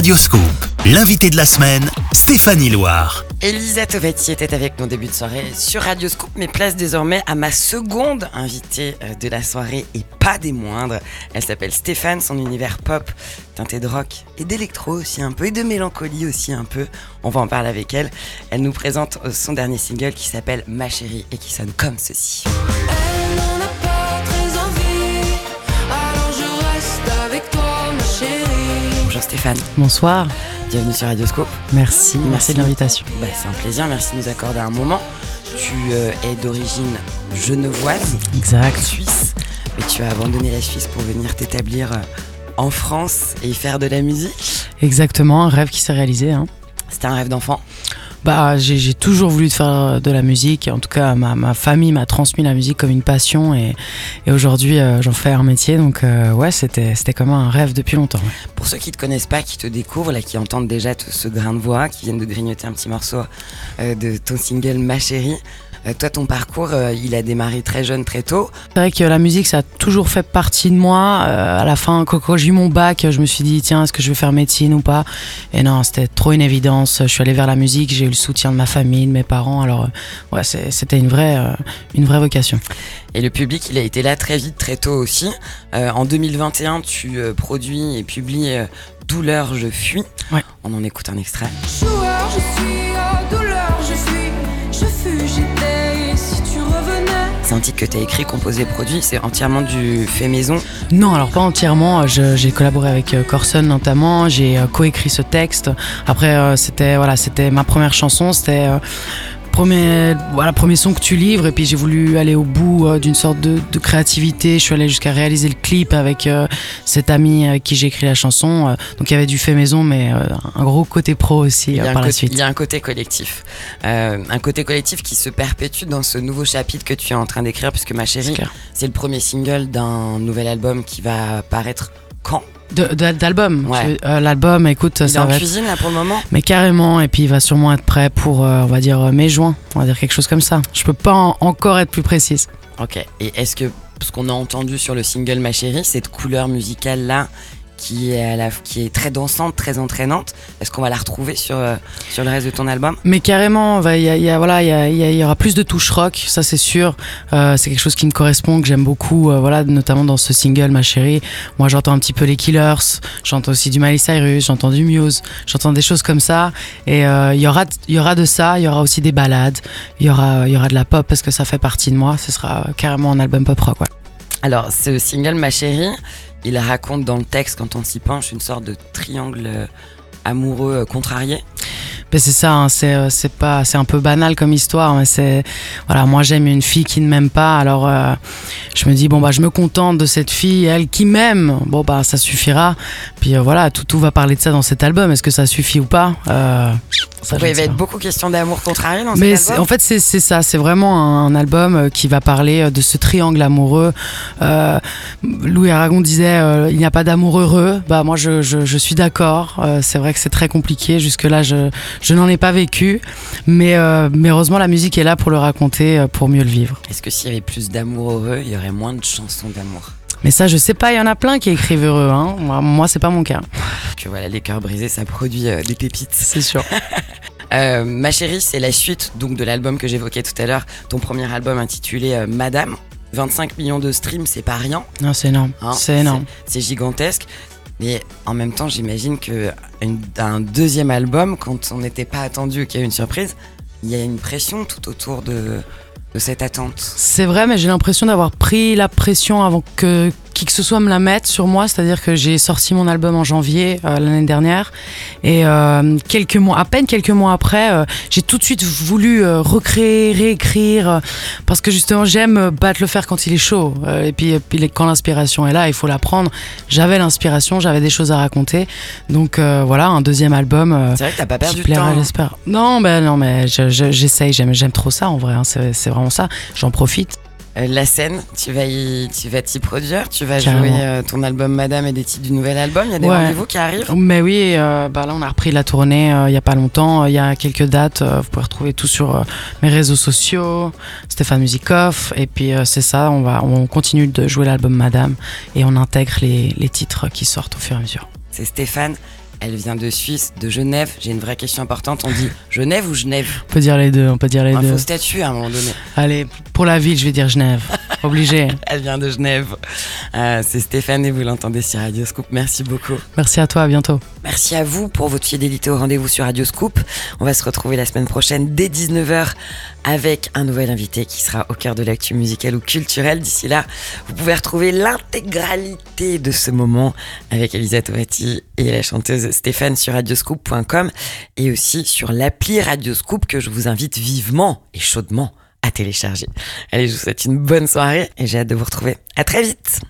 Radioscoop. L'invité de la semaine, Stéphanie Loire. Elisa Tovati était avec nous début de soirée sur Radio Scoop, mais place désormais à ma seconde invitée euh, de la soirée et pas des moindres. Elle s'appelle Stéphane, son univers pop, teinté de rock et d'électro aussi un peu, et de mélancolie aussi un peu. On va en parler avec elle. Elle nous présente euh, son dernier single qui s'appelle Ma chérie et qui sonne comme ceci. Bonjour Stéphane, Bonsoir, bienvenue sur Radio Scoop. merci, merci de l'invitation. Bah, c'est un plaisir, merci de nous accorder un moment. Tu euh, es d'origine genevoise, Exact. suisse, mais tu as abandonné la Suisse pour venir t'établir euh, en France et y faire de la musique. Exactement, un rêve qui s'est réalisé. hein. C'était un rêve d'enfant. Bah, j'ai toujours voulu faire de la musique. En tout cas, ma, famille m'a transmis la musique comme une passion et, aujourd'hui, euh, j'en fais un métier. Donc, euh, ouais, c'était comme un rêve depuis longtemps. Pour ceux qui te connaissent pas, qui te découvrent, qui entendent déjà ce grain de voix, qui viennent de grignoter un petit morceau euh, de ton single Ma chérie, toi, ton parcours, euh, il a démarré très jeune, très tôt. C'est vrai que la musique, ça a toujours fait partie de moi. Euh, à la fin, quand, j'ai eu mon bac, je me suis dit, tiens, est-ce que je vais faire médecine ou pas? Et non, c'était trop une évidence. Je suis allé vers la musique, j'ai eu le soutien de ma famille, de mes parents. Alors, euh, ouais, c'est- c'était une vraie, euh, une vraie vocation. Et le public, il a été là très vite, très tôt aussi. Euh, en 2021, tu euh, produis et publies euh, Douleur, je fuis. Ouais. On en écoute un extrait. Joueur, je suis, C'est un titre que tu as écrit, composé, produit. C'est entièrement du fait maison. Non, alors pas entièrement. Je- J'ai collaboré avec euh, Corson notamment. J'ai euh, coécrit ce texte. Après, euh, c'était voilà, ma première chanson. C'était euh, premier voilà premier son que tu livres. Et puis j'ai voulu aller au bout euh, d'une sorte de, de créativité. Je suis allé jusqu'à réaliser le clip avec euh, cet ami avec qui j'ai écrit la chanson. Euh, donc il y avait du fait maison, mais euh, un gros côté pro aussi par la côté, suite. il y a un côté collectif. Un côté collectif qui se perpétue dans ce nouveau chapitre que tu es en train d'écrire, puisque ma chérie, c'est le premier single d'un nouvel album qui va paraître quand? D'album. Ouais. Euh, L'album, écoute, Il est ça en va être cuisine là pour le moment Mais carrément, et puis il va sûrement être prêt pour, euh, on va dire, euh, mai-juin, on va dire quelque chose comme ça. Je peux pas en- encore être plus précise. Ok. Et est-ce que ce qu'on a entendu sur le single Ma chérie, cette couleur musicale là, qui est, à la, qui est très dansante, très entraînante, est-ce qu'on va la retrouver sur, euh, sur le reste de ton album? Mais carrément, il y, a- il y a- voilà, il y, a- il y a- il y aura plus de touches rock, ça c'est sûr. Euh, c'est quelque chose qui me correspond, que j'aime beaucoup, euh, voilà, notamment dans ce single, ma chérie. Moi, j'entends un petit peu les Killers, j'entends aussi du Miley Cyrus, j'entends du Muse, j'entends des choses comme ça. Et euh, il y aura, y aura de ça, il y aura aussi des balades, il y aura, y aura de la pop parce que ça fait partie de moi. Ce sera carrément un album pop rock. Ouais. Alors, ce single Ma chérie, il raconte dans le texte, quand on s'y penche, une sorte de triangle euh, amoureux euh, contrarié. Ben c'est ça, hein, c'est euh, c'est pas, c'est un peu banal comme histoire, mais c'est voilà, moi j'aime une fille qui ne m'aime pas, alors je me dis bon bah je me contente de cette fille, elle qui m'aime, bon bah ça suffira. Puis voilà, tout tout va parler de ça dans cet album. Est-ce que ça suffit ou pas ça, il va être beaucoup question d'amour contrarié dans Mais cet album. en fait, c'est ça. C'est vraiment un, album euh, qui va parler euh, de ce triangle amoureux. Euh, Louis Aragon disait euh, il n'y a pas d'amour heureux. Bah moi, je, je, je suis d'accord. Euh, c'est vrai que c'est très compliqué. Jusque là, je, je n'en ai pas vécu. Mais, euh, mais heureusement, la musique est là pour le raconter, pour mieux le vivre. Est-ce que s'il y avait plus d'amour heureux, il y aurait moins de chansons d'amour? Mais ça, je sais pas. Il y en a plein qui écrivent heureux. Hein. Moi, c'est pas mon cas. Que voilà, les cœurs brisés, ça produit euh, des pépites. C'est sûr. Euh, Ma chérie, c'est la suite donc de l'album que j'évoquais tout à l'heure, ton premier album intitulé euh, Madame. 25 millions de streams, c'est pas rien. non, c'est énorme. hein. c'est énorme. C'est gigantesque. Mais en même temps, j'imagine que une- un deuxième album, quand on n'était pas attendu, qu'il y a eu une surprise, il y a une pression tout autour de, cette attente. C'est vrai, mais j'ai l'impression d'avoir pris la pression avant que qui que ce soit me la mette sur moi. C'est-à-dire que j'ai sorti mon album en janvier euh, l'année dernière et euh, quelques mois, à peine quelques mois après, euh, j'ai tout de suite voulu recréer, réécrire parce que justement j'aime battre le fer quand il est chaud. Et puis, et puis les- quand l'inspiration est là, il faut la prendre. J'avais l'inspiration, j'avais des choses à raconter. Donc voilà, un deuxième album. C'est vrai que t'as pas perdu de plaira, temps. hein. j'espère. Non, ben non, mais je- je- j'essaye, j'aime, trop ça en vrai. hein, c'est vraiment ça. J'en profite. Euh, la scène, tu vas y, tu vas t'y produire, tu vas Carrément. jouer euh, ton album Madame et des titres du nouvel album. Il y a des Ouais. rendez-vous qui arrivent. Mais oui, euh, bah là on a repris la tournée il y a pas longtemps. Il y a quelques dates. vous pouvez retrouver tout sur mes réseaux sociaux, Stéphane Musikoff. Et puis c'est ça, on va, on continue de jouer l'album Madame et on intègre les, les titres qui sortent au fur et à mesure. C'est Stéphane Elle vient de Suisse, de Genève. J'ai une vraie question importante. On dit Genève ou Genève On peut dire les deux, on peut dire les Un deux. faux statut à un moment donné. Allez, pour la ville, je vais dire Genève. Obligé. Elle vient de Genève. Euh, c'est Stéphane et vous l'entendez sur Radio Scoop. Merci beaucoup. Merci à toi, à bientôt. Merci à vous pour votre fidélité au rendez-vous sur Radio Scoop. On va se retrouver la semaine prochaine dès 19h avec un nouvel invité qui sera au cœur de l'actu musicale ou culturelle. D'ici là, vous pouvez retrouver l'intégralité de ce moment avec Elisa Tovati et la chanteuse Stéphane sur radioscoop.com et aussi sur l'appli Radio Scoop que je vous invite vivement et chaudement à télécharger. Allez, je vous souhaite une bonne soirée et j'ai hâte de vous retrouver. À très vite!